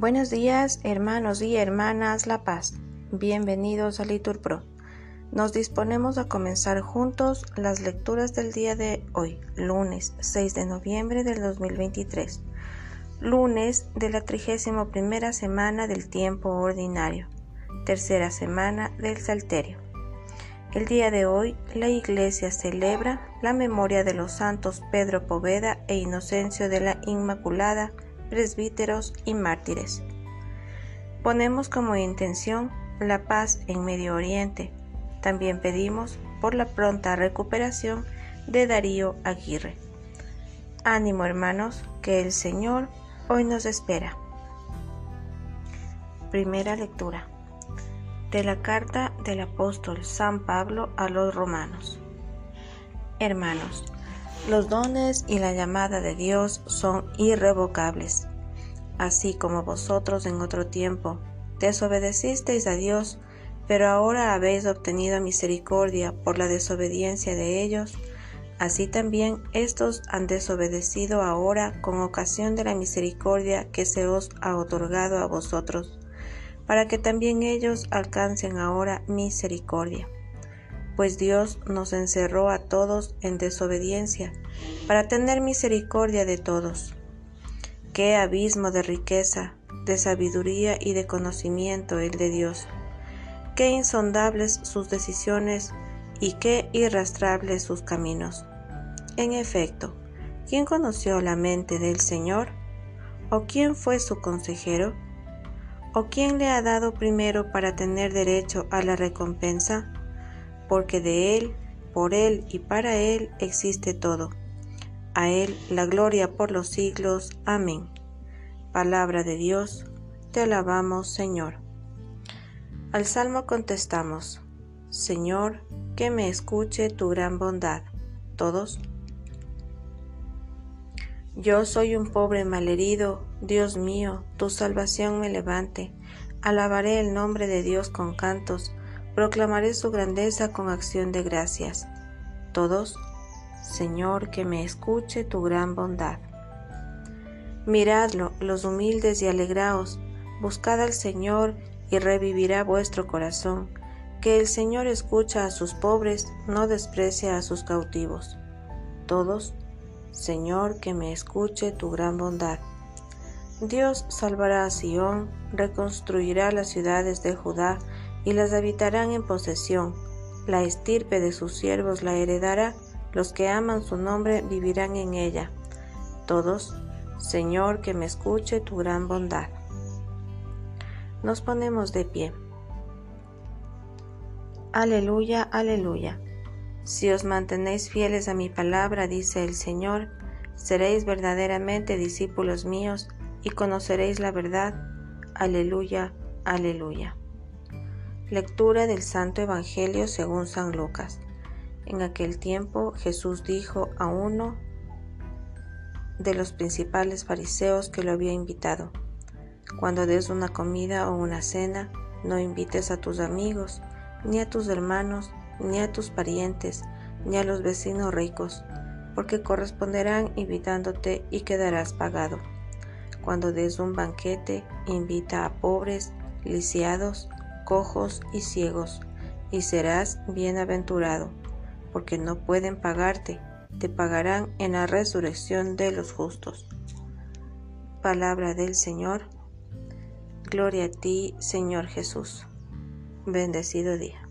Buenos días, hermanos y hermanas La Paz. Bienvenidos a Litur Pro. Nos disponemos a comenzar juntos las lecturas del día de hoy, lunes 6 de noviembre del 2023, lunes de la 31 primera semana del tiempo ordinario, tercera semana del Salterio. El día de hoy la Iglesia celebra la memoria de los santos Pedro Poveda e Inocencio de la Inmaculada, presbíteros y mártires. Ponemos como intención la paz en Medio Oriente. También pedimos por la pronta recuperación de Darío Aguirre. Ánimo hermanos, que el Señor hoy nos espera. Primera lectura de la carta del apóstol San Pablo a los romanos. Hermanos, los dones y la llamada de Dios son irrevocables. Así como vosotros en otro tiempo desobedecisteis a Dios, pero ahora habéis obtenido misericordia por la desobediencia de ellos, así también estos han desobedecido ahora con ocasión de la misericordia que se os ha otorgado a vosotros, para que también ellos alcancen ahora misericordia pues Dios nos encerró a todos en desobediencia, para tener misericordia de todos. Qué abismo de riqueza, de sabiduría y de conocimiento el de Dios. Qué insondables sus decisiones y qué irrastrables sus caminos. En efecto, ¿quién conoció la mente del Señor? ¿O quién fue su consejero? ¿O quién le ha dado primero para tener derecho a la recompensa? porque de Él, por Él y para Él existe todo. A Él la gloria por los siglos. Amén. Palabra de Dios, te alabamos Señor. Al Salmo contestamos, Señor, que me escuche tu gran bondad. Todos. Yo soy un pobre malherido, Dios mío, tu salvación me levante. Alabaré el nombre de Dios con cantos proclamaré su grandeza con acción de gracias. Todos, Señor, que me escuche tu gran bondad. Miradlo, los humildes y alegraos, buscad al Señor y revivirá vuestro corazón, que el Señor escucha a sus pobres, no desprecia a sus cautivos. Todos, Señor, que me escuche tu gran bondad. Dios salvará a Sión, reconstruirá las ciudades de Judá, y las habitarán en posesión. La estirpe de sus siervos la heredará, los que aman su nombre vivirán en ella. Todos, Señor, que me escuche tu gran bondad. Nos ponemos de pie. Aleluya, aleluya. Si os mantenéis fieles a mi palabra, dice el Señor, seréis verdaderamente discípulos míos y conoceréis la verdad. Aleluya, aleluya. Lectura del Santo Evangelio según San Lucas. En aquel tiempo Jesús dijo a uno de los principales fariseos que lo había invitado, Cuando des una comida o una cena, no invites a tus amigos, ni a tus hermanos, ni a tus parientes, ni a los vecinos ricos, porque corresponderán invitándote y quedarás pagado. Cuando des un banquete, invita a pobres, lisiados, cojos y ciegos, y serás bienaventurado, porque no pueden pagarte, te pagarán en la resurrección de los justos. Palabra del Señor. Gloria a ti, Señor Jesús. Bendecido día.